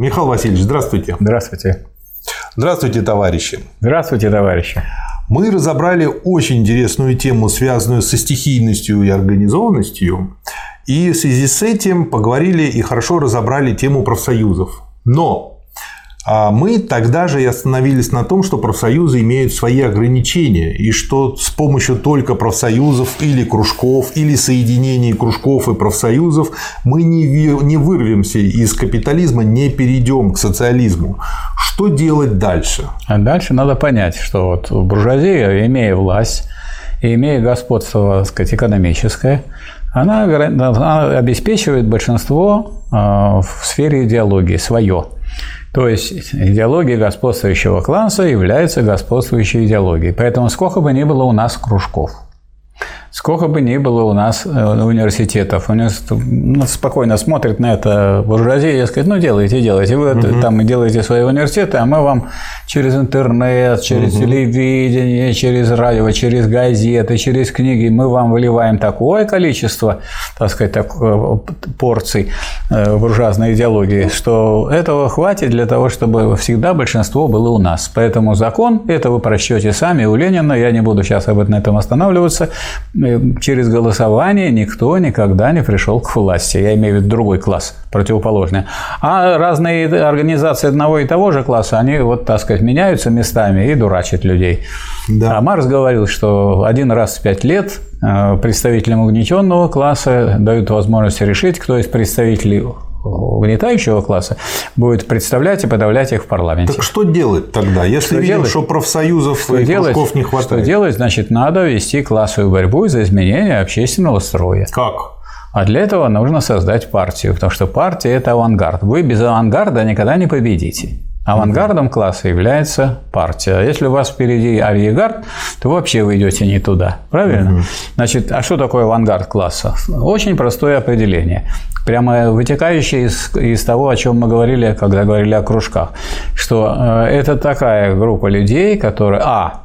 Михаил Васильевич, здравствуйте. Здравствуйте. Здравствуйте, товарищи. Здравствуйте, товарищи. Мы разобрали очень интересную тему, связанную со стихийностью и организованностью. И в связи с этим поговорили и хорошо разобрали тему профсоюзов. Но а мы тогда же и остановились на том, что профсоюзы имеют свои ограничения, и что с помощью только профсоюзов или кружков, или соединений кружков и профсоюзов мы не, вырвемся из капитализма, не перейдем к социализму. Что делать дальше? А дальше надо понять, что вот буржуазия, имея власть, и имея господство так сказать, экономическое, она, она обеспечивает большинство а, в сфере идеологии свое. То есть идеология господствующего класса является господствующей идеологией. Поэтому сколько бы ни было у нас кружков – Сколько бы ни было у нас э, университетов, университет ну, спокойно смотрит на это буржуазия и сказать, ну делайте, делайте, вы угу. там делаете свои университеты, а мы вам через интернет, через угу. телевидение, через радио, через газеты, через книги, мы вам выливаем такое количество, так сказать, так, э, порций э, буржуазной идеологии, что этого хватит для того, чтобы всегда большинство было у нас. Поэтому закон, это вы прочтете сами у Ленина, я не буду сейчас об этом останавливаться, через голосование никто никогда не пришел к власти. Я имею в виду другой класс, противоположный. А разные организации одного и того же класса, они вот, так сказать, меняются местами и дурачат людей. Да. А Марс говорил, что один раз в пять лет э, представителям угнетенного класса дают возможность решить, кто из представителей угнетающего класса будет представлять и подавлять их в парламенте. Так что делать тогда, если что видим, делать? что профсоюзов что и делать? кружков не хватает? Что делать? Значит, надо вести классовую борьбу за изменение общественного строя. Как? А для этого нужно создать партию, потому что партия – это авангард. Вы без авангарда никогда не победите. Авангардом класса является партия. А если у вас впереди арьегард, то вообще вы идете не туда. Правильно? Угу. Значит, а что такое авангард класса? Очень простое определение. Прямо вытекающее из, из того, о чем мы говорили, когда говорили о кружках. Что э, это такая группа людей, которые, а,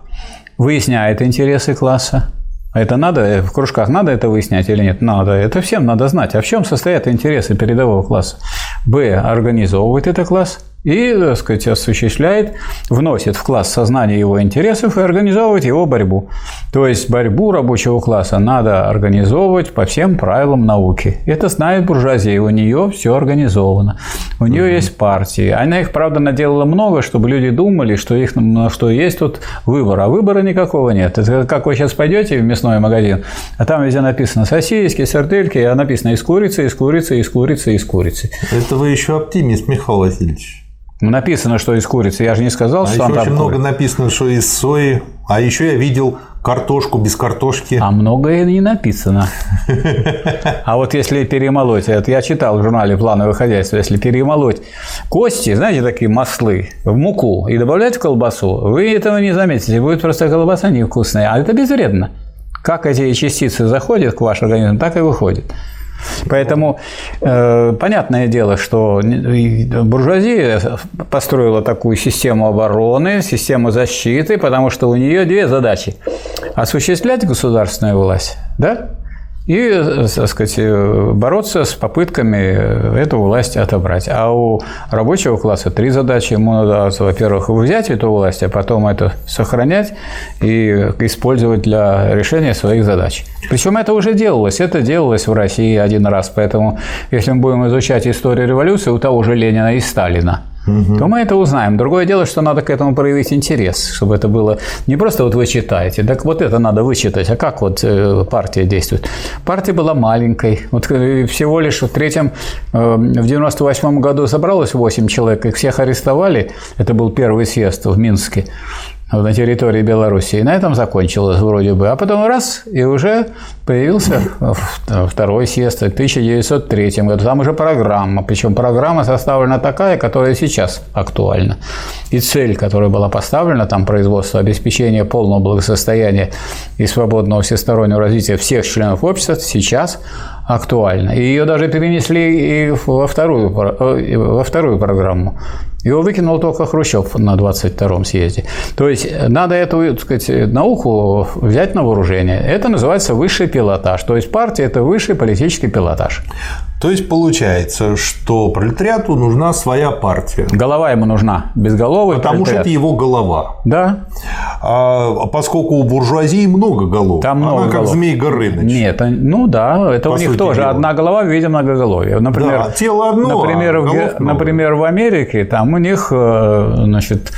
выясняет интересы класса, это надо, в кружках надо это выяснять или нет? Надо. Это всем надо знать. А в чем состоят интересы передового класса? Б. Организовывает это класс и, так сказать, осуществляет, вносит в класс сознание его интересов и организовывает его борьбу. То есть борьбу рабочего класса надо организовывать по всем правилам науки. Это знает буржуазия, у нее все организовано. У нее mm-hmm. есть партии. Она их, правда, наделала много, чтобы люди думали, что, их, что есть тут выбор, а выбора никакого нет. Это как вы сейчас пойдете в мясной магазин, а там везде написано сосиски, сардельки, а написано из курицы, из курицы, из курицы, из курицы. Это вы еще оптимист, Михаил Васильевич. Написано, что из курицы. Я же не сказал, а что еще очень много написано, что из сои. А еще я видел картошку без картошки. А многое не написано. А вот если перемолоть, это я читал в журнале «Плановое хозяйство», если перемолоть кости, знаете, такие маслы, в муку и добавлять в колбасу, вы этого не заметите, будет просто колбаса невкусная, а это безвредно. Как эти частицы заходят к вашему организму, так и выходят. Поэтому э, понятное дело, что буржуазия построила такую систему обороны, систему защиты, потому что у нее две задачи: осуществлять государственную власть, да, и, так сказать, бороться с попытками эту власть отобрать. А у рабочего класса три задачи. Ему надо, во-первых, взять эту власть, а потом это сохранять и использовать для решения своих задач. Причем это уже делалось. Это делалось в России один раз. Поэтому, если мы будем изучать историю революции, у того же Ленина и Сталина – угу. то мы это узнаем. Другое дело, что надо к этому проявить интерес, чтобы это было не просто вот вы читаете, так вот это надо вычитать, а как вот э, партия действует. Партия была маленькой, вот э, всего лишь в третьем, э, в 98 году собралось 8 человек, их всех арестовали, это был первый съезд в Минске, на территории Белоруссии. И на этом закончилось вроде бы. А потом раз, и уже появился второй съезд в 1903 году. Там уже программа. Причем программа составлена такая, которая сейчас актуальна. И цель, которая была поставлена, там производство обеспечения полного благосостояния и свободного всестороннего развития всех членов общества сейчас актуальна. И ее даже перенесли и во вторую, э, во вторую программу. Его выкинул только Хрущев на 22-м съезде. То есть надо эту так сказать, науку взять на вооружение. Это называется высший пилотаж. То есть партия – это высший политический пилотаж. То есть получается, что пролетариату нужна своя партия. Голова ему нужна, безголовый Потому пролетариат. что это его голова. Да. А поскольку у буржуазии много голов, Там много она как голов. Змей Горыныч. Нет, а- ну да, это По у них тоже дела. одна голова в виде многоголовия. Например, Да, тело одно, например, а в, например, в Америке там у них э, значит,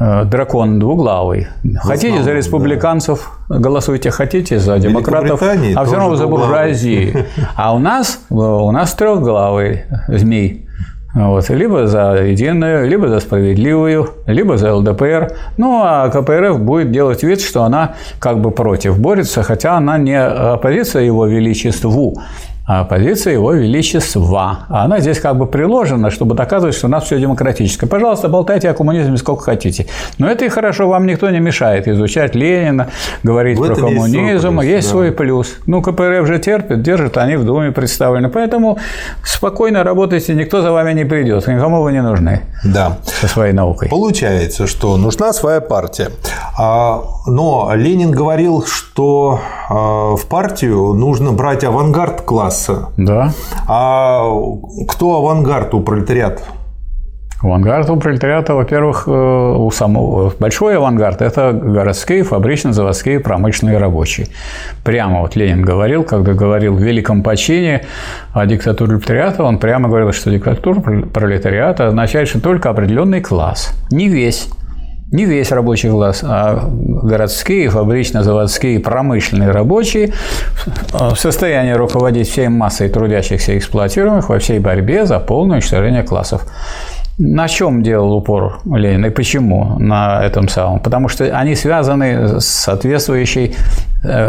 э, дракон двуглавый. Хотите за республиканцев голосуйте, хотите за демократов, а все равно за буржуазии. А у нас э, у нас трехглавый змей. Вот, либо за единую, либо за справедливую, либо за ЛДПР. Ну, а КПРФ будет делать вид, что она как бы против борется, хотя она не оппозиция его величеству, а оппозиция его величества. А она здесь как бы приложена, чтобы доказывать, что у нас все демократическое. Пожалуйста, болтайте о коммунизме сколько хотите. Но это и хорошо, вам никто не мешает изучать Ленина, говорить В про этом есть свой коммунизм. плюс, Есть да. свой плюс. Ну, КПРФ же терпит, держит, они в Думе представлены. Поэтому спокойно работайте, никто за вами не придет, никому вы не нужны Да. со своей наукой. Получается, что нужна своя партия. А, Но Ленин говорил, что в партию нужно брать авангард класса. Да. А кто авангард у пролетариата? Авангард у пролетариата, во-первых, э, у самого большой авангард – это городские, фабрично-заводские, промышленные рабочие. Прямо вот Ленин говорил, когда говорил в великом почине о диктатуре пролетариата, он прямо говорил, что диктатура пролетариата означает, что только определенный класс, не весь. Не весь рабочий класс, а городские, фабрично-заводские, промышленные рабочие в состоянии руководить всей массой трудящихся эксплуатируемых во всей борьбе за полное уничтожение классов. На чем делал упор Ленин и почему на этом самом? Потому что они связаны с соответствующей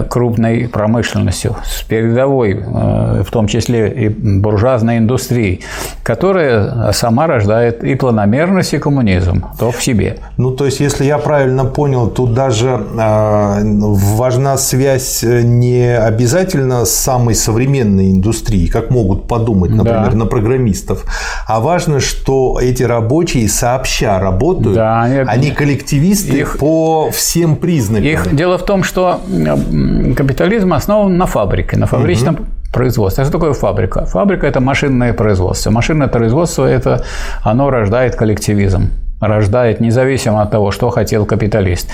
крупной промышленностью, с передовой, э, в том числе и буржуазной индустрией, которая сама рождает и планомерность, и коммунизм, то в себе. Ну, то есть, если я правильно понял, тут даже а, важна связь э, не обязательно с самой современной индустрией, как могут подумать, например, Да. на программистов, а важно, что эти рабочие сообща работают, Да, они- они коллективисты Их- по всем признакам. Их дело в том, что капитализм основан на фабрике, на фабричном производстве. А что такое фабрика? Фабрика – это машинное производство. Машинное производство – это оно рождает коллективизм рождает независимо от того, что хотел капиталист.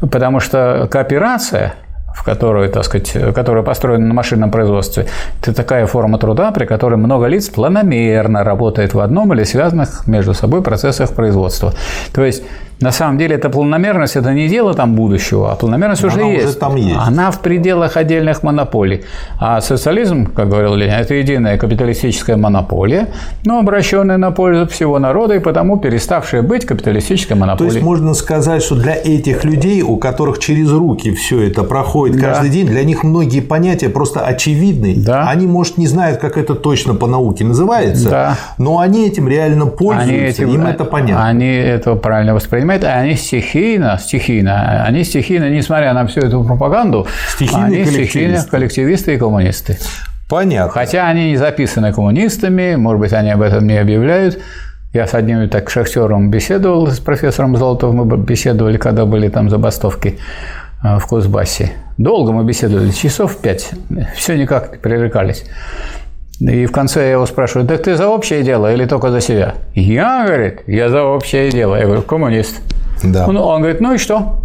Потому что кооперация в которую, так сказать, которая построена на машинном производстве, это такая форма труда, при которой много лиц планомерно работает в одном или связанных между собой процессах производства. То есть, на самом деле, эта планомерность – это не дело там будущего, а планомерность уже Она уже есть. там есть. Она в пределах отдельных монополий. А социализм, как говорил Ленин, это единая капиталистическая монополия, но обращенная на пользу всего народа и потому переставшая быть капиталистической То монополией. есть можно сказать, что для этих людей, у которых через руки все это проходит Да. каждый день, для них многие понятия просто очевидны. Да. Они, может, не знают, как это точно по науке называется, Да. но они этим реально пользуются, Они этим- им это понятно. Они это правильно воспринимают, а они стихийно, стихийно, они стихийно, несмотря на всю эту пропаганду, Стихийные они коллективисты. стихийно коллективисты и коммунисты. Понятно. Хотя они не записаны коммунистами, может быть, они об этом не объявляют. Я с одним так шахтером беседовал, с профессором Золотовым мы беседовали, когда были там забастовки э, в Кузбассе. Долго мы беседовали, часов пять, все никак пререкались. И в конце я его спрашиваю, так ты за общее дело или только за себя? Я, говорит, я за общее дело. Я говорю, коммунист. Да. Ну, он говорит, ну и что?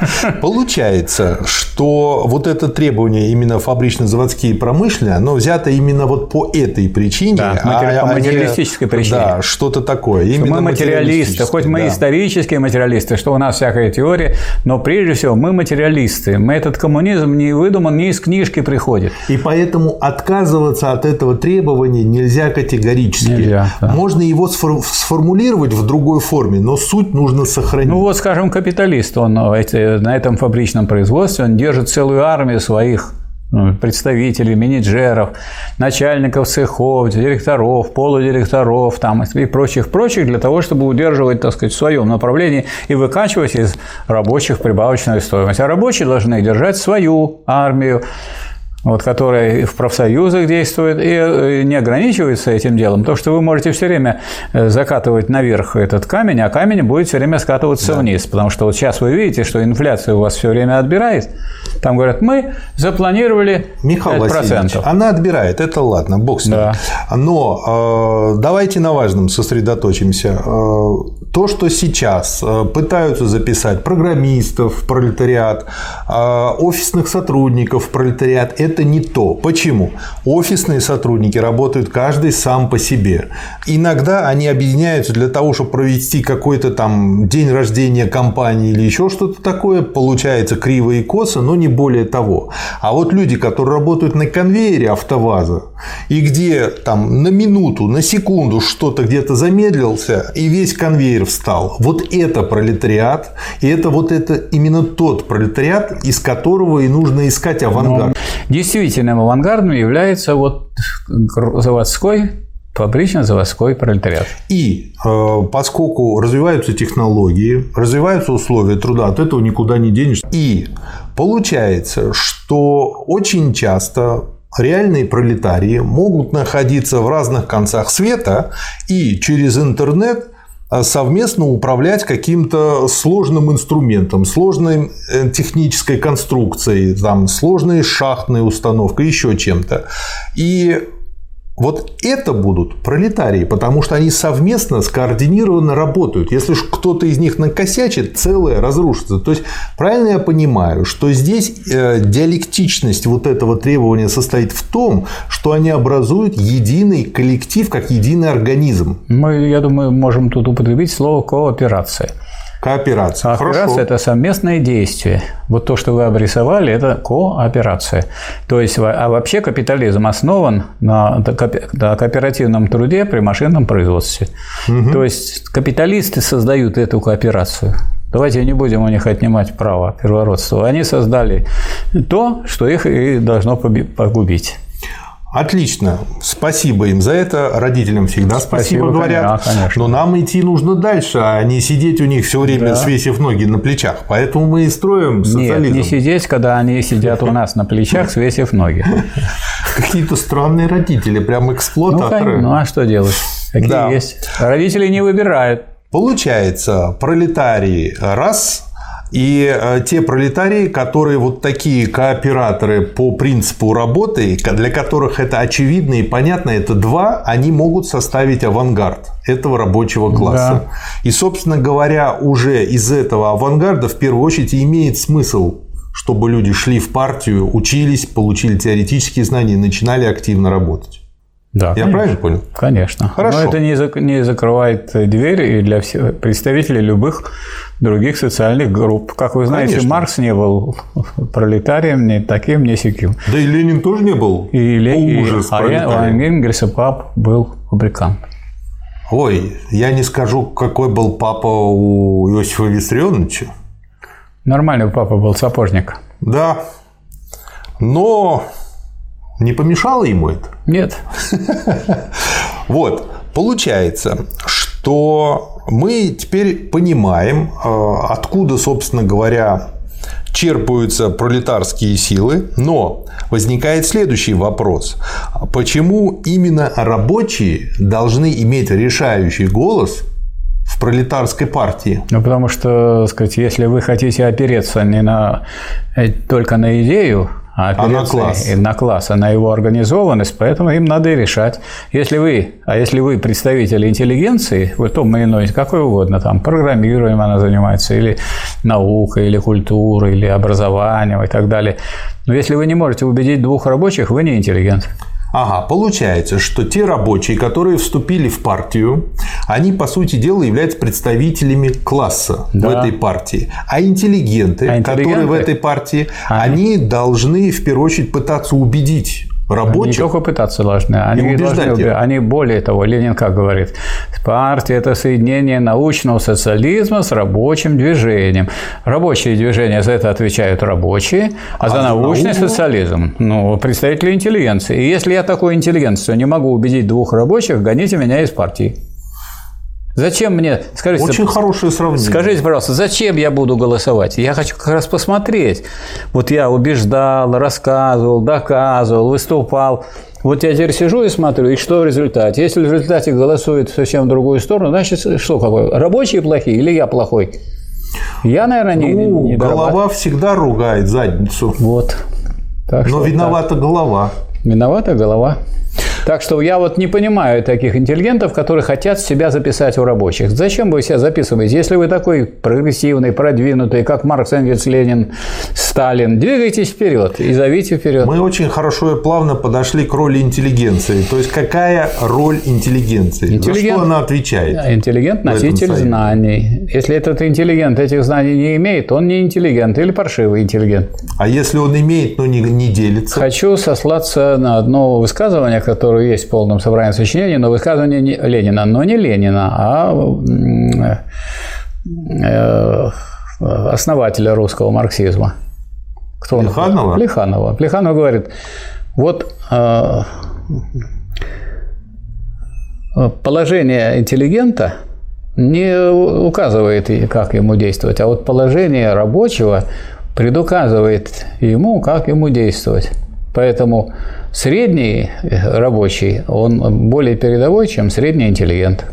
Получается, что вот это требование именно фабрично-заводские и промышленные, оно взято именно вот по этой причине. Да, матери- по а материалистической причине. Да, что-то такое. Что Именно мы материалисты, хоть мы да. исторические материалисты, что у нас всякая теория, но прежде всего мы материалисты. Мы этот коммунизм не выдуман, не из книжки приходит. И поэтому отказываться от этого требования нельзя категорически. Нельзя, да. Можно его сфор- сформулировать в другой форме, но суть нужно сохранить. Ну вот, скажем, капиталист, он эти- на этом фабричном производстве, он держит целую армию своих ну, представителей, менеджеров, начальников цехов, директоров, полудиректоров там, и прочих-прочих для того, чтобы удерживать, так сказать, в своем направлении и выкачивать из рабочих прибавочную стоимость. А рабочие должны держать свою армию, вот, которая в профсоюзах действует и э, не ограничивается этим делом, то, что вы можете все время э, закатывать наверх этот камень, а камень будет все время скатываться да. вниз, потому что вот сейчас вы видите, что инфляция у вас все время отбирает. Там говорят, мы запланировали Михаил 5%. Васильевич, она отбирает, это ладно, бог с ним. Да. Но э, давайте на важном сосредоточимся. Э, то, что сейчас э, пытаются записать программистов в пролетариат, э, офисных сотрудников в пролетариат, это не то. Почему? Офисные сотрудники работают каждый сам по себе. Иногда они объединяются для того, чтобы провести какой-то там день рождения компании или еще что-то такое. Получается криво и косо, но не более того. А вот люди, которые работают на конвейере автоваза, и где там на минуту, на секунду что-то где-то замедлился, и весь конвейер встал. Вот это пролетариат, и это вот это именно тот пролетариат, из которого и нужно искать авангард. Действительным авангардом является вот заводской фабрично-заводской пролетариат. И э, поскольку развиваются технологии, развиваются условия труда, от этого никуда не денешься. И получается, что очень часто реальные пролетарии могут находиться в разных концах света и через интернет совместно управлять каким-то сложным инструментом, сложной э, технической конструкцией, там, сложной шахтной установкой, еще чем-то. И вот это будут пролетарии, потому что они совместно, скоординированно работают. Если кто-то из них накосячит, целое разрушится. То есть, правильно я понимаю, что здесь э, диалектичность вот этого требования состоит в том, что они образуют единый коллектив, как единый организм. Мы, я думаю, можем тут употребить слово кооперация. Кооперация. Кооперация Хорошо. – это совместное действие. Вот то, что вы обрисовали, это кооперация. То есть, а вообще капитализм основан на кооперативном труде при машинном производстве. Угу. То есть, капиталисты создают эту кооперацию. Давайте не будем у них отнимать право первородства. Они создали то, что их и должно погубить. Отлично. Спасибо им за это. Родителям всегда спасибо, спасибо говорят. Конечно. Но нам идти нужно дальше, а не сидеть у них все время, да. свесив ноги на плечах. Поэтому мы и строим социализм. Нет, не сидеть, когда они сидят у нас на плечах, свесив ноги. Какие-то странные родители, прям эксплуататоры. Ну, ну а что делать? Какие да. есть? Родители не выбирают. Получается, пролетарии раз, и э, те пролетарии, которые вот такие кооператоры по принципу работы, для которых это очевидно и понятно, это два, они могут составить авангард этого рабочего класса. Да. И, собственно говоря, уже из этого авангарда в первую очередь имеет смысл чтобы люди шли в партию, учились, получили теоретические знания и начинали активно работать. Да, Я конечно. правильно понял? Конечно. Хорошо. Но это не, не закрывает двери и для всех представителей любых других социальных групп. Как вы знаете, конечно. Маркс не был пролетарием, ни таким, ни сяким. Да и Ленин тоже не был. И Ленин, ужас, а Энгельс и пап был фабрикант. Ой, я не скажу, какой был папа у Иосифа Виссарионовича. Нормальный папа был сапожник. Да. Но не помешало ему это? Нет. Вот, получается, что мы теперь понимаем, э, откуда, собственно говоря, черпаются пролетарские силы, но возникает следующий вопрос. Почему именно рабочие должны иметь решающий голос в пролетарской партии? Ну, потому что, сказать, если вы хотите опереться не на, э, только на идею, а, а на класс. на класс, а на его организованность, поэтому им надо и решать. Если вы, а если вы представители интеллигенции, в том или иной, какой угодно, там, программированием она занимается, или наукой, или культурой, или образованием и так далее, но если вы не можете убедить двух рабочих, вы не интеллигент. Ага, получается, что те рабочие, которые вступили в партию, они, по сути дела, являются представителями класса да. в этой партии. А интеллигенты, а интеллигенты, которые в этой партии, они... они должны, в первую очередь, пытаться убедить рабочих. Не только пытаться должны, они, должны, их. они более того, Ленин как говорит, партия – это соединение научного социализма с рабочим движением. Рабочие движения за это отвечают рабочие, а, а за научный науку? социализм – ну, представители интеллигенции. И если я такой интеллигенцию не могу убедить двух рабочих, гоните меня из партии. Зачем мне, скажите, Очень хорошее сравнение. Скажите, пожалуйста, зачем я буду голосовать? Я хочу как раз посмотреть. Вот я убеждал, рассказывал, доказывал, выступал. Вот я теперь сижу и смотрю, и что в результате? Если в результате голосует совсем в другую сторону, значит, что какое? Рабочие плохие или я плохой? Я, наверное, не, ну, не голова всегда ругает задницу. Вот. Так Но виновата так. голова. Виновата голова. Так что я вот не понимаю таких интеллигентов, которые хотят себя записать у рабочих. Зачем вы себя записываете? Если вы такой прогрессивный, продвинутый, как Маркс, Энгельс, Ленин, Сталин, двигайтесь вперед и зовите вперед. Мы очень хорошо и плавно подошли к роли интеллигенции. То есть какая роль интеллигенции? Интеллигент... За что она отвечает? Интеллигент – носитель знаний. Если этот интеллигент этих знаний не имеет, он не интеллигент или паршивый интеллигент. А если он имеет, но не, не делится? Хочу сослаться на одно высказывание, которое которое есть в полном собрании сочинений, но высказывание Ленина, но не Ленина, а э, основателя русского марксизма. Кто Плеханова? Он? Плеханова. Плеханов говорит, вот э, положение интеллигента не указывает, как ему действовать, а вот положение рабочего предуказывает ему, как ему действовать. Поэтому средний рабочий, он более передовой, чем средний интеллигент.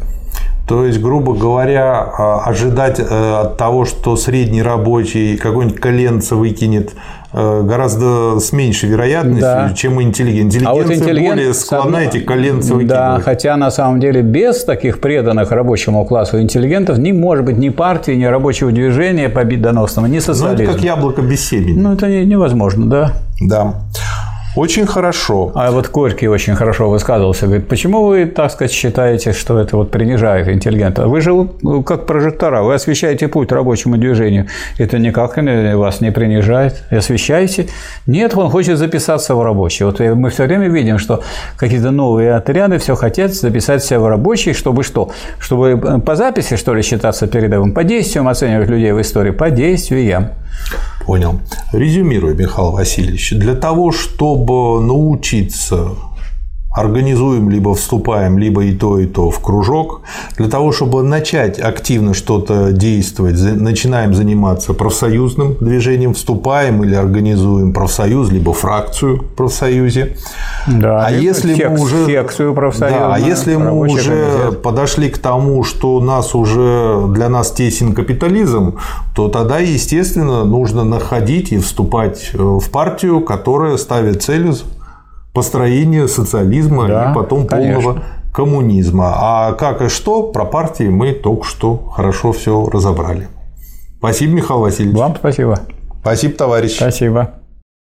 То есть, грубо говоря, а, ожидать э, от того, что средний рабочий какой-нибудь коленца выкинет э, гораздо с меньшей вероятностью, да. чем интеллигент. Интеллигенция а вот интеллигент, более склонна эти коленца выкидывать. Да, хотя на самом деле без таких преданных рабочему классу интеллигентов не может быть ни партии, ни рабочего движения победоносного, ни социализма. Ну, это как яблоко без семени. Ну, это невозможно, да. Да. Очень хорошо. А вот Горький очень хорошо высказывался. Говорит, почему вы, так сказать, считаете, что это вот принижает интеллигента? Вы же как прожектора, вы освещаете путь рабочему движению. Это никак вас не принижает. Освещаете. Нет, он хочет записаться в рабочий. Вот мы все время видим, что какие-то новые отряды все хотят записать себя в рабочий, чтобы что? Чтобы по записи, что ли, считаться передовым? По действиям оценивать людей в истории? По действиям. Понял. Резюмирую, Михаил Васильевич. Для того, чтобы научиться организуем, либо вступаем, либо и то, и то в кружок. Для того, чтобы начать активно что-то действовать, начинаем заниматься профсоюзным движением, вступаем или организуем профсоюз, либо фракцию в профсоюзе. Да, а если сек- мы уже секцию да, а если мы уже комитет. подошли к тому, что у нас уже для нас тесен капитализм, то тогда, естественно, нужно находить и вступать в партию, которая ставит целью построения социализма да, и потом конечно. полного коммунизма. А как и что, про партии мы только что хорошо все разобрали. Спасибо, Михаил Васильевич. Вам спасибо. Спасибо, товарищ. Спасибо.